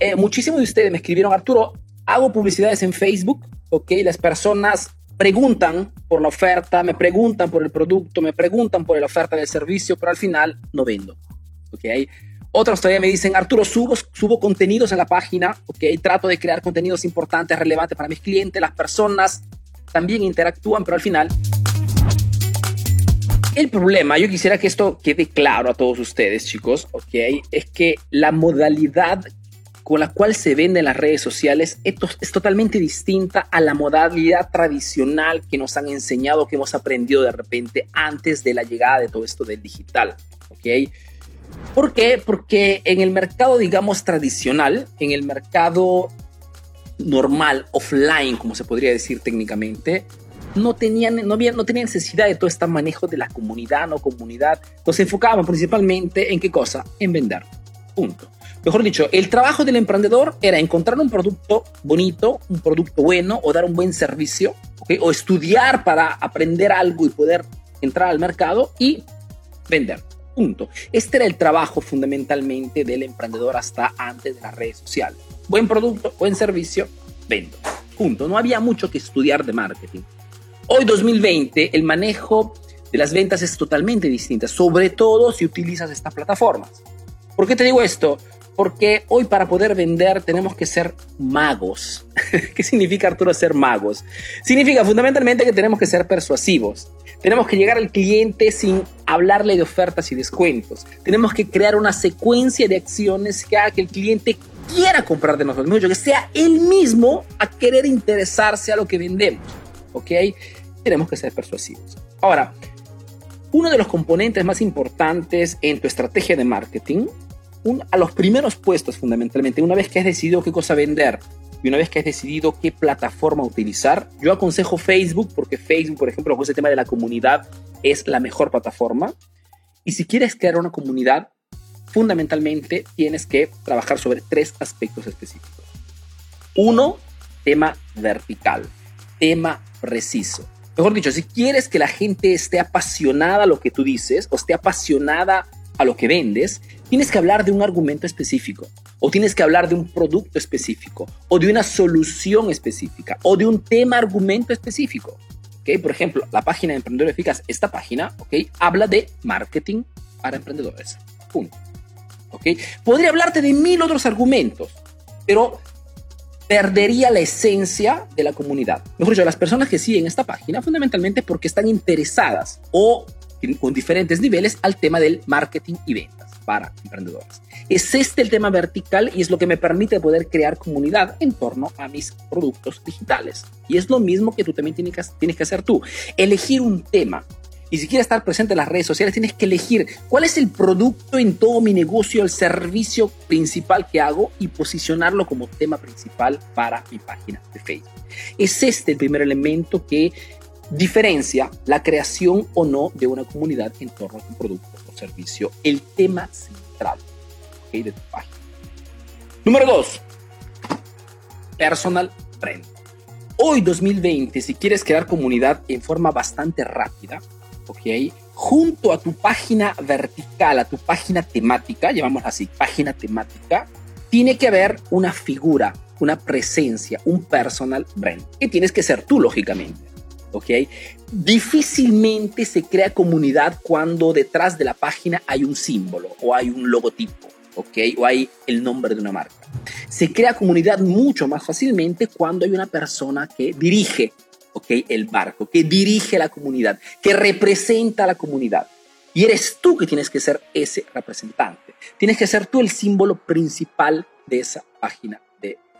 eh, muchísimos de ustedes me escribieron, Arturo, hago publicidades en Facebook, ¿ok? Las personas preguntan por la oferta, me preguntan por el producto, me preguntan por la oferta del servicio, pero al final no vendo, ¿ok? Otros todavía me dicen, Arturo, subo, subo contenidos en la página, ¿ok? Trato de crear contenidos importantes, relevantes para mis clientes, las personas también interactúan, pero al final... El problema, yo quisiera que esto quede claro a todos ustedes, chicos, ¿ok? Es que la modalidad con la cual se venden las redes sociales es, totalmente distinta a la modalidad tradicional que nos han enseñado, que hemos aprendido de repente antes de la llegada de todo esto del digital. ¿ok? ¿Por qué? Porque en el mercado, digamos, tradicional, en el mercado normal, offline, como se podría decir técnicamente, no tenían, no, había, no tenían necesidad de todo este manejo de la comunidad, no comunidad. Nos enfocaban principalmente en qué cosa? En vender. Punto. Mejor dicho, el trabajo del emprendedor era encontrar un producto bonito, un producto bueno o dar un buen servicio, o estudiar para aprender algo y poder entrar al mercado y vender. Punto. Este era el trabajo fundamentalmente del emprendedor hasta antes de las redes sociales. Buen producto, buen servicio, vendo. Punto. No había mucho que estudiar de marketing. Hoy 2020 el manejo de las ventas es totalmente distinto, sobre todo si utilizas estas plataformas. ¿Por qué te digo esto? Porque hoy para poder vender tenemos que ser magos. ¿Qué significa Arturo ser magos? Significa fundamentalmente que tenemos que ser persuasivos. Tenemos que llegar al cliente sin hablarle de ofertas y descuentos. Tenemos que crear una secuencia de acciones que haga que el cliente quiera comprar de nosotros, que sea él mismo a querer interesarse a lo que vendemos. ¿Ok? Tenemos que ser persuasivos. Ahora, uno de los componentes más importantes en tu estrategia de marketing a los primeros puestos fundamentalmente, una vez que has decidido qué cosa vender y una vez que has decidido qué plataforma utilizar, yo aconsejo Facebook porque Facebook, por ejemplo, con ese tema de la comunidad es la mejor plataforma. Y si quieres crear una comunidad, fundamentalmente tienes que trabajar sobre tres aspectos específicos. Uno, tema vertical, tema preciso. Mejor dicho, si quieres que la gente esté apasionada a lo que tú dices o esté apasionada lo que vendes, tienes que hablar de un argumento específico, o tienes que hablar de un producto específico, o de una solución específica, o de un tema argumento específico. ¿Okay? Por ejemplo, la página de Emprendedor Eficaz, esta página, ¿okay? habla de marketing para emprendedores. Punto. ¿Okay? Podría hablarte de mil otros argumentos, pero perdería la esencia de la comunidad. Mejor dicho, las personas que siguen esta página fundamentalmente porque están interesadas o con diferentes niveles al tema del marketing y ventas para emprendedores. Es este el tema vertical y es lo que me permite poder crear comunidad en torno a mis productos digitales. Y es lo mismo que tú también tienes que, tienes que hacer tú. Elegir un tema. Y si quieres estar presente en las redes sociales, tienes que elegir cuál es el producto en todo mi negocio, el servicio principal que hago y posicionarlo como tema principal para mi página de Facebook. Es este el primer elemento que diferencia la creación o no de una comunidad en torno a un producto o servicio, el tema central de tu página. Número dos, personal brand. Hoy 2020, si quieres crear comunidad en forma bastante rápida, ¿ok? Junto a tu página vertical, a tu página temática, llamamos así, página temática, tiene que haber una figura, una presencia, un personal brand, que tienes que ser tú, lógicamente. ¿Ok? Difícilmente se crea comunidad cuando detrás de la página hay un símbolo o hay un logotipo, ¿ok? O hay el nombre de una marca. Se crea comunidad mucho más fácilmente cuando hay una persona que dirige, ¿ok? El barco, que dirige la comunidad, que representa a la comunidad. Y eres tú que tienes que ser ese representante. Tienes que ser tú el símbolo principal de esa página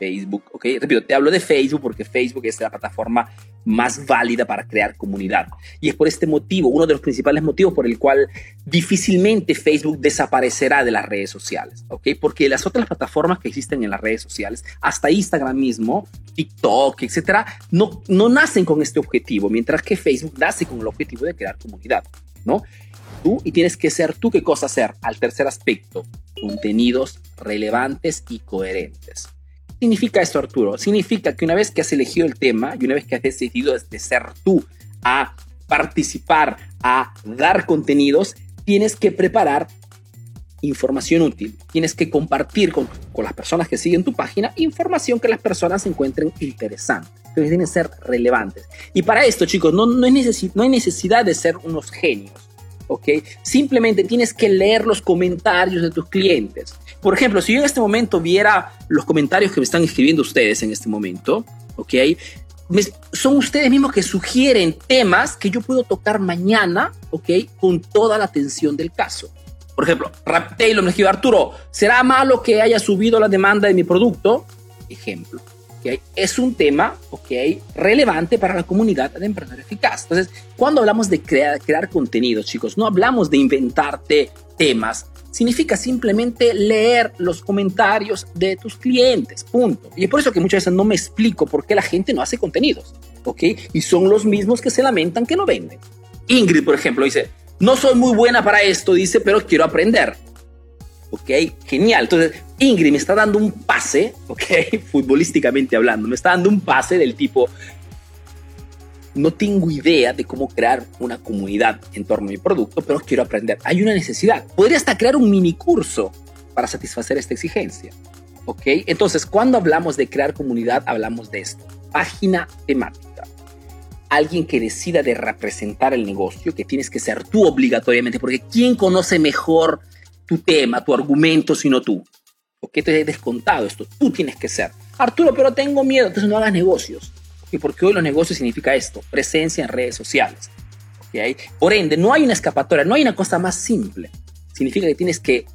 Facebook, ¿ok? Repito, te hablo de Facebook porque Facebook es la plataforma más válida para crear comunidad. Y es por este motivo, uno de los principales motivos por el cual difícilmente Facebook desaparecerá de las redes sociales, ¿ok? Porque las otras plataformas que existen en las redes sociales, hasta Instagram mismo, TikTok, etcétera, no, no nacen con este objetivo, mientras que Facebook nace con el objetivo de crear comunidad, ¿no? Tú y tienes que ser tú qué cosa hacer. Al tercer aspecto, contenidos relevantes y coherentes significa esto, Arturo? Significa que una vez que has elegido el tema y una vez que has decidido de ser tú a participar, a dar contenidos, tienes que preparar información útil. Tienes que compartir con, con, las personas que siguen tu página información que las personas encuentren interesante. Entonces tienen que ser relevantes. Y para esto, chicos, no, no, es no hay necesidad de ser unos genios. ¿ok? Simplemente tienes que leer los comentarios de tus clientes. Por ejemplo, si yo en este momento viera los comentarios que me están escribiendo ustedes en este momento, ¿ok? son ustedes mismos que sugieren temas que yo puedo tocar mañana, ¿ok? Con toda la atención del caso. Por ejemplo, Taylor me escribe, Arturo, ¿será malo que haya subido la demanda de mi producto? Ejemplo. ¿okay? Es un tema ¿okay? relevante para la comunidad de emprendedores eficaz. Entonces, cuando hablamos de crear, crear contenido, chicos, no hablamos de inventarte temas, significa simplemente leer los comentarios de tus clientes, punto. Y es por eso que muchas veces no me explico por qué la gente no hace contenidos, ¿ok? Y son los mismos que se lamentan que no venden. Ingrid, por ejemplo, dice, no soy muy buena para esto, dice, pero quiero aprender. ¿Ok? Genial. Entonces, Ingrid me está dando un pase, ¿ok? Futbolísticamente hablando, me está dando un pase del tipo, no tengo idea de cómo crear una comunidad en torno a mi producto, pero quiero aprender. Hay una necesidad. Podría hasta crear un mini curso para satisfacer esta exigencia. ¿Ok? Entonces, cuando hablamos de crear comunidad, hablamos de esto. Página temática. Alguien que decida de representar el negocio, que tienes que ser tú obligatoriamente, porque ¿quién conoce mejor tu tema, tu argumento, sino tú? ¿Ok? Te he descontado esto. Tú tienes que ser. Arturo, pero tengo miedo, entonces no hagas negocios y porque hoy los negocios significa esto, presencia en redes sociales. ¿okay? Por ende, no hay una escapatoria, no hay una cosa más simple. Significa que tienes que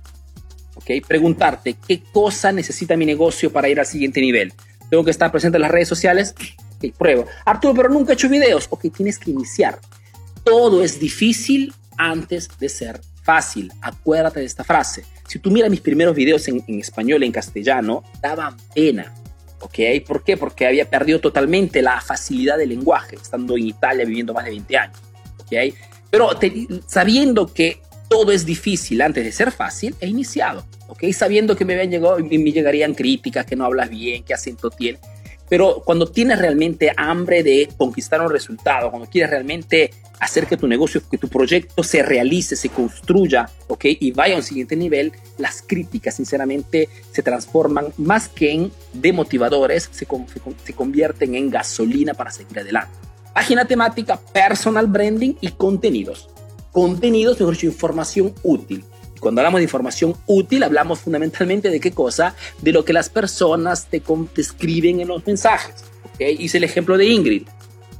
¿okay? preguntarte qué cosa necesita mi negocio para ir al siguiente nivel. Tengo que estar presente en las redes sociales. Ok, pruebo. Arturo, pero nunca he hecho videos. Ok, tienes que iniciar. Todo es difícil antes de ser fácil. Acuérdate de esta frase. Si tú miras mis primeros videos en, en español, en castellano, daban pena ¿ok? ¿Por qué? Porque había perdido totalmente la facilidad del lenguaje, estando en Italia viviendo más de 20 años, ¿ok? Pero sabiendo que todo es difícil antes de ser fácil, he iniciado, ¿ok? Sabiendo que me, habían llegado, me llegarían críticas, que no hablas bien, que acento tienes, pero cuando tienes realmente hambre de conquistar un resultado, cuando quieres realmente hacer que tu negocio, que tu proyecto se realice, se construya, ¿ok? Y vaya a un siguiente nivel, las críticas, sinceramente, se transforman más que en demotivadores, se, se convierten en gasolina para seguir adelante. Página temática, personal branding y contenidos. Contenidos, mejor dicho, información útil. Cuando hablamos de información útil, hablamos fundamentalmente de qué cosa? De lo que las personas te, escriben en los mensajes. ¿okay? Hice el ejemplo de Ingrid.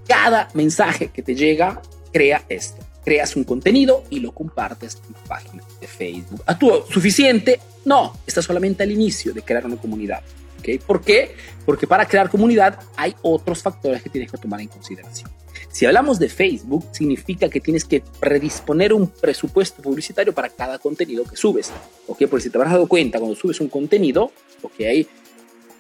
Cada mensaje que te llega, crea esto. Creas un contenido y lo compartes en tu página de Facebook. ¿Actúa suficiente? No, está solamente al inicio de crear una comunidad. ¿okay? ¿Por qué? Porque para crear comunidad hay otros factores que tienes que tomar en consideración. Si hablamos de Facebook, significa que tienes que predisponer un presupuesto publicitario para cada contenido que subes. ¿Ok? Porque si te habrás dado cuenta, cuando subes un contenido, ¿ok?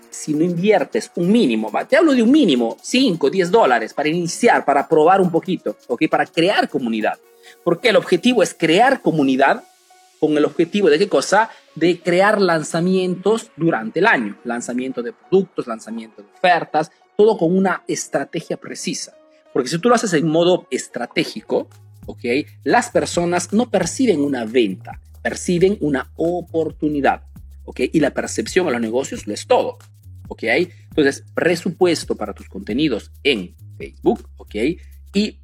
Si no inviertes un mínimo, te hablo de un mínimo, 5, 10 dólares para iniciar, para probar un poquito, ¿ok? Para crear comunidad. Porque el objetivo es crear comunidad con el objetivo de qué cosa? De crear lanzamientos durante el año. Lanzamiento de productos, lanzamiento de ofertas, todo con una estrategia precisa. Porque si tú lo haces en modo estratégico, ¿ok? Las personas no perciben una venta, perciben una oportunidad, ¿ok? Y la percepción a los negocios lo es todo, ¿ok? Entonces, presupuesto para tus contenidos en Facebook, ¿ok? Y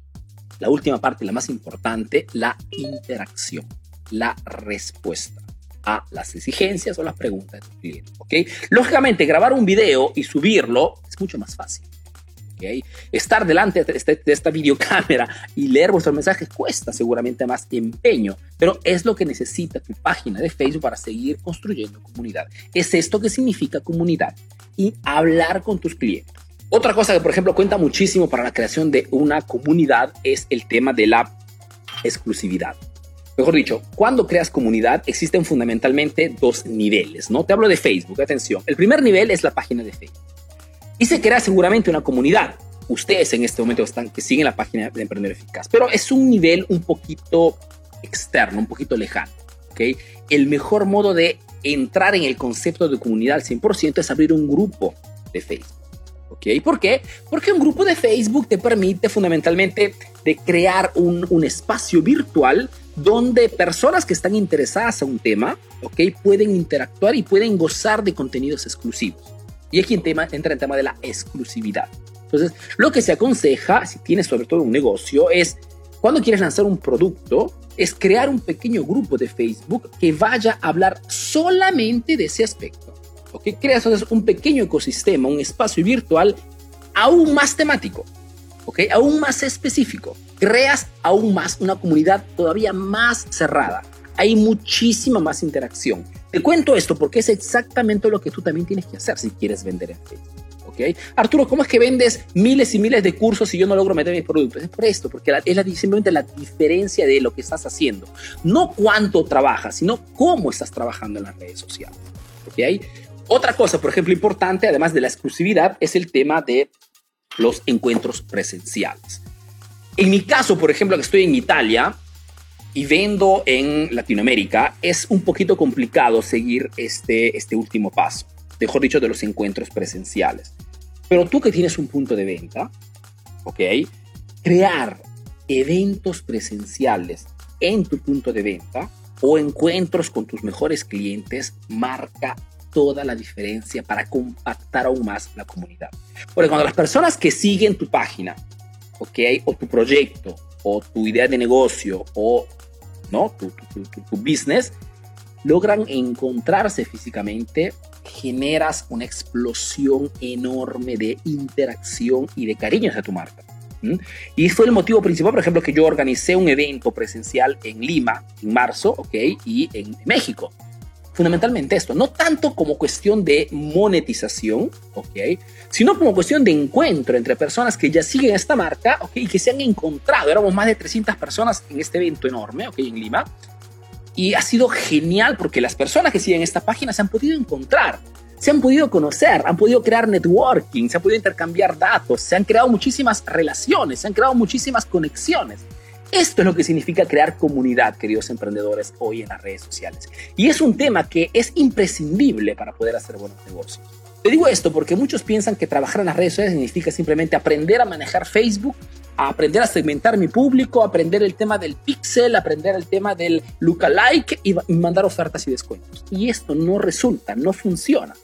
la última parte, la más importante, la interacción, la respuesta a las exigencias o las preguntas de tu cliente, ¿ok? Lógicamente, grabar un video y subirlo es mucho más fácil. Estar delante este, de, esta videocámara y leer vuestros mensajes cuesta seguramente más empeño, pero es lo que necesita tu página de Facebook para seguir construyendo comunidad. Es esto que significa comunidad y hablar con tus clientes. Otra cosa que, por ejemplo, cuenta muchísimo para la creación de una comunidad es el tema de la exclusividad. Mejor dicho, cuando creas comunidad existen fundamentalmente dos niveles, ¿no? Te hablo de Facebook, atención. El primer nivel es la página de Facebook y se crea seguramente una comunidad. Ustedes en este momento están que siguen la página de Emprendedor Eficaz, pero es un nivel un poquito externo, un poquito lejano. ¿okay? El mejor modo de entrar en el concepto de comunidad al 100% es abrir un grupo de Facebook. ¿Ok? ¿Por qué? Porque un grupo de Facebook te permite fundamentalmente de crear un, un espacio virtual donde personas que están interesadas en un tema, ¿ok? Pueden interactuar y pueden gozar de contenidos exclusivos. Y aquí en tema, entra el tema de la exclusividad. Entonces, lo que se aconseja, si tienes sobre todo un negocio, es cuando quieres lanzar un producto, es crear un pequeño grupo de Facebook que vaya a hablar solamente de ese aspecto. ¿Ok? Creas entonces un pequeño ecosistema, un espacio virtual aún más temático, ¿ok? Aún más específico. Creas aún más una comunidad todavía más cerrada. Hay muchísima más interacción. Te cuento esto porque es exactamente lo que tú también tienes que hacer si quieres vender en Facebook. ¿ok? Arturo, ¿cómo es que vendes miles y miles de cursos y yo no logro meter mis productos? Es por esto, porque es la, simplemente la diferencia de lo que estás haciendo. No cuánto trabajas, sino cómo estás trabajando en las redes sociales. ¿ok? Otra cosa, por ejemplo, importante, además de la exclusividad, es el tema de los encuentros presenciales. En mi caso, por ejemplo, que estoy en Italia y vendo en Latinoamérica, es un poquito complicado seguir este, este último paso, mejor dicho, de los encuentros presenciales. Pero tú que tienes un punto de venta, ¿ok? Crear eventos presenciales en tu punto de venta o encuentros con tus mejores clientes marca toda la diferencia para compactar aún más la comunidad. Porque cuando las personas que siguen tu página, ¿ok? O tu proyecto, o tu idea de negocio, o ¿no? tu, tu business, logran encontrarse físicamente, generas una explosión enorme de interacción y de cariño hacia tu marca. Y fue el motivo principal, por ejemplo, que yo organicé un evento presencial en Lima en marzo, ¿ok? Y en México. Fundamentalmente esto, no tanto como cuestión de monetización, ¿ok? Sino como cuestión de encuentro entre personas que ya siguen esta marca, ¿ok? Y que se han encontrado. Éramos más de 300 personas en este evento enorme, ¿ok? En Lima. Y ha sido genial porque las personas que siguen esta página se han podido encontrar, se han podido conocer, han podido crear networking, se han podido intercambiar datos, se han creado muchísimas relaciones, se han creado muchísimas conexiones. Esto es lo que significa crear comunidad, queridos emprendedores, hoy en las redes sociales. Y es un tema que es imprescindible para poder hacer buenos negocios. Te digo esto porque muchos piensan que trabajar en las redes sociales significa simplemente aprender a manejar Facebook a aprender a segmentar mi público, aprender el tema del pixel, aprender el tema del lookalike y, mandar ofertas y descuentos. Y esto no resulta, no funciona,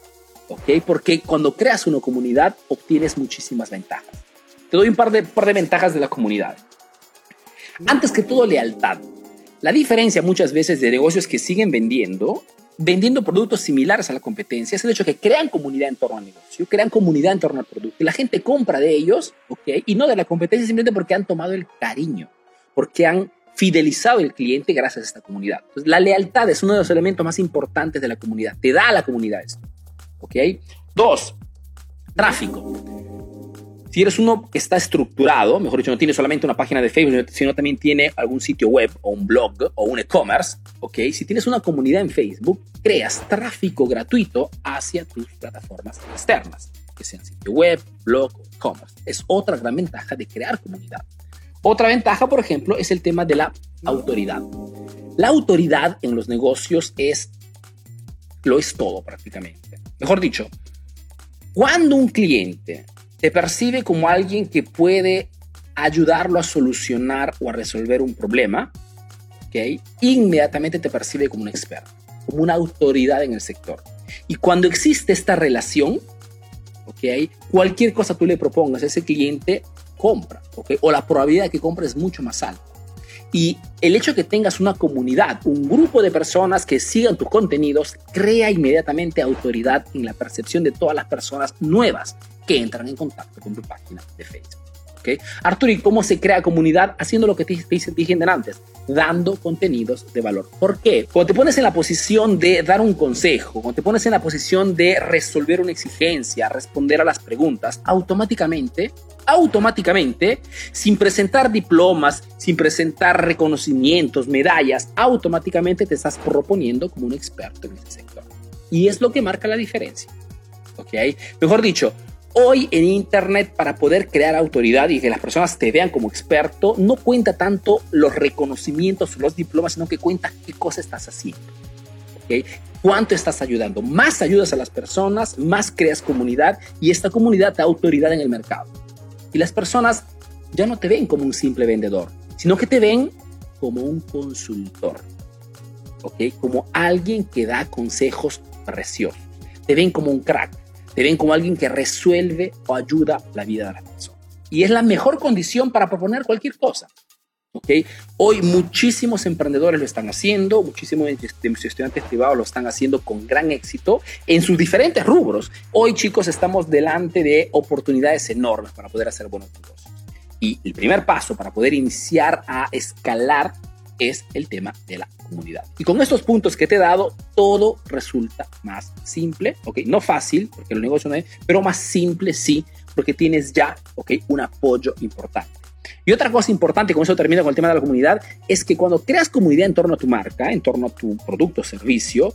¿ok? Porque cuando creas una comunidad obtienes muchísimas ventajas. Te doy un par de, par de ventajas de la comunidad. Antes que todo, lealtad. La diferencia muchas veces de negocios que siguen vendiendo vendiendo productos similares a la competencia es el hecho que crean comunidad en torno al negocio, crean comunidad en torno al producto la gente compra de ellos, ¿ok? Y no de la competencia simplemente porque han tomado el cariño, porque han fidelizado el cliente gracias a esta comunidad. Entonces, la lealtad es uno de los elementos más importantes de la comunidad. Te da a la comunidad esto, ¿ok? Dos, tráfico. Si eres uno que está estructurado, mejor dicho, no tiene solamente una página de Facebook, sino también tiene algún sitio web o un blog o un e-commerce, ¿ok? Si tienes una comunidad en Facebook, creas tráfico gratuito hacia tus plataformas externas, que sean sitio web, blog o e-commerce. Es otra gran ventaja de crear comunidad. Otra ventaja, por ejemplo, es el tema de la autoridad. La autoridad en los negocios es, lo es todo prácticamente. Mejor dicho, cuando un cliente te percibe como alguien que puede ayudarlo a solucionar o a resolver un problema, ¿ok? Inmediatamente te percibe como un experto, como una autoridad en el sector. Y cuando existe esta relación, ¿ok? Cualquier cosa tú le propongas a ese cliente, compra, ¿ok? O la probabilidad de que compre es mucho más alta. Y el hecho de que tengas una comunidad, un grupo de personas que sigan tus contenidos, crea inmediatamente autoridad en la percepción de todas las personas nuevas que entran en contacto con tu página de Facebook. ¿Okay? Arturo, ¿y cómo se crea comunidad? Haciendo lo que te, te dije antes, dando contenidos de valor. ¿Por qué? Cuando te pones en la posición de dar un consejo, cuando te pones en la posición de resolver una exigencia, responder a las preguntas, automáticamente automáticamente, sin presentar diplomas, sin presentar reconocimientos, medallas, automáticamente te estás proponiendo como un experto en ese sector. Y es lo que marca la diferencia. ¿Ok? Mejor dicho, Hoy en Internet, para poder crear autoridad y que las personas te vean como experto, no cuenta tanto los reconocimientos, los diplomas, sino que cuenta qué cosa estás haciendo. ¿ok? ¿Cuánto estás ayudando? Más ayudas a las personas, más creas comunidad y esta comunidad da autoridad en el mercado. Y las personas ya no te ven como un simple vendedor, sino que te ven como un consultor, ¿ok? Como alguien que da consejos preciosos. Te ven como un crack, te ven como alguien que resuelve o ayuda la vida de la persona. Y es la mejor condición para proponer cualquier cosa. ¿okay? Hoy muchísimos emprendedores lo están haciendo, muchísimos estudiantes privados lo están haciendo con gran éxito en sus diferentes rubros. Hoy chicos estamos delante de oportunidades enormes para poder hacer buenos negocios. Y el primer paso para poder iniciar a escalar es el tema de la comunidad. Y con estos puntos que te he dado, todo resulta más simple, ¿ok? No fácil, porque el negocio no es, pero más simple sí, porque tienes ya, ¿ok? Un apoyo importante. Y otra cosa importante, con eso termino con el tema de la comunidad, es que cuando creas comunidad en torno a tu marca, en torno a tu producto o servicio,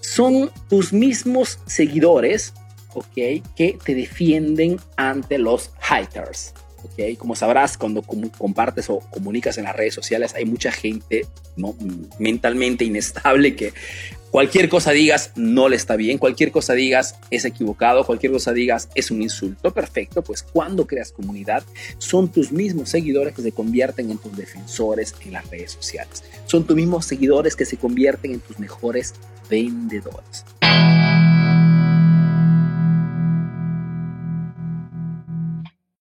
son tus mismos seguidores, ¿ok? Que te defienden ante los haters. ¿Okay? Como sabrás, cuando compartes o comunicas en las redes sociales, hay mucha gente ¿no? mentalmente inestable que cualquier cosa digas no le está bien, cualquier cosa digas es equivocado, cualquier cosa digas es un insulto, perfecto, pues cuando creas comunidad son tus mismos seguidores que se convierten en tus defensores en las redes sociales, son tus mismos seguidores que se convierten en tus mejores vendedores.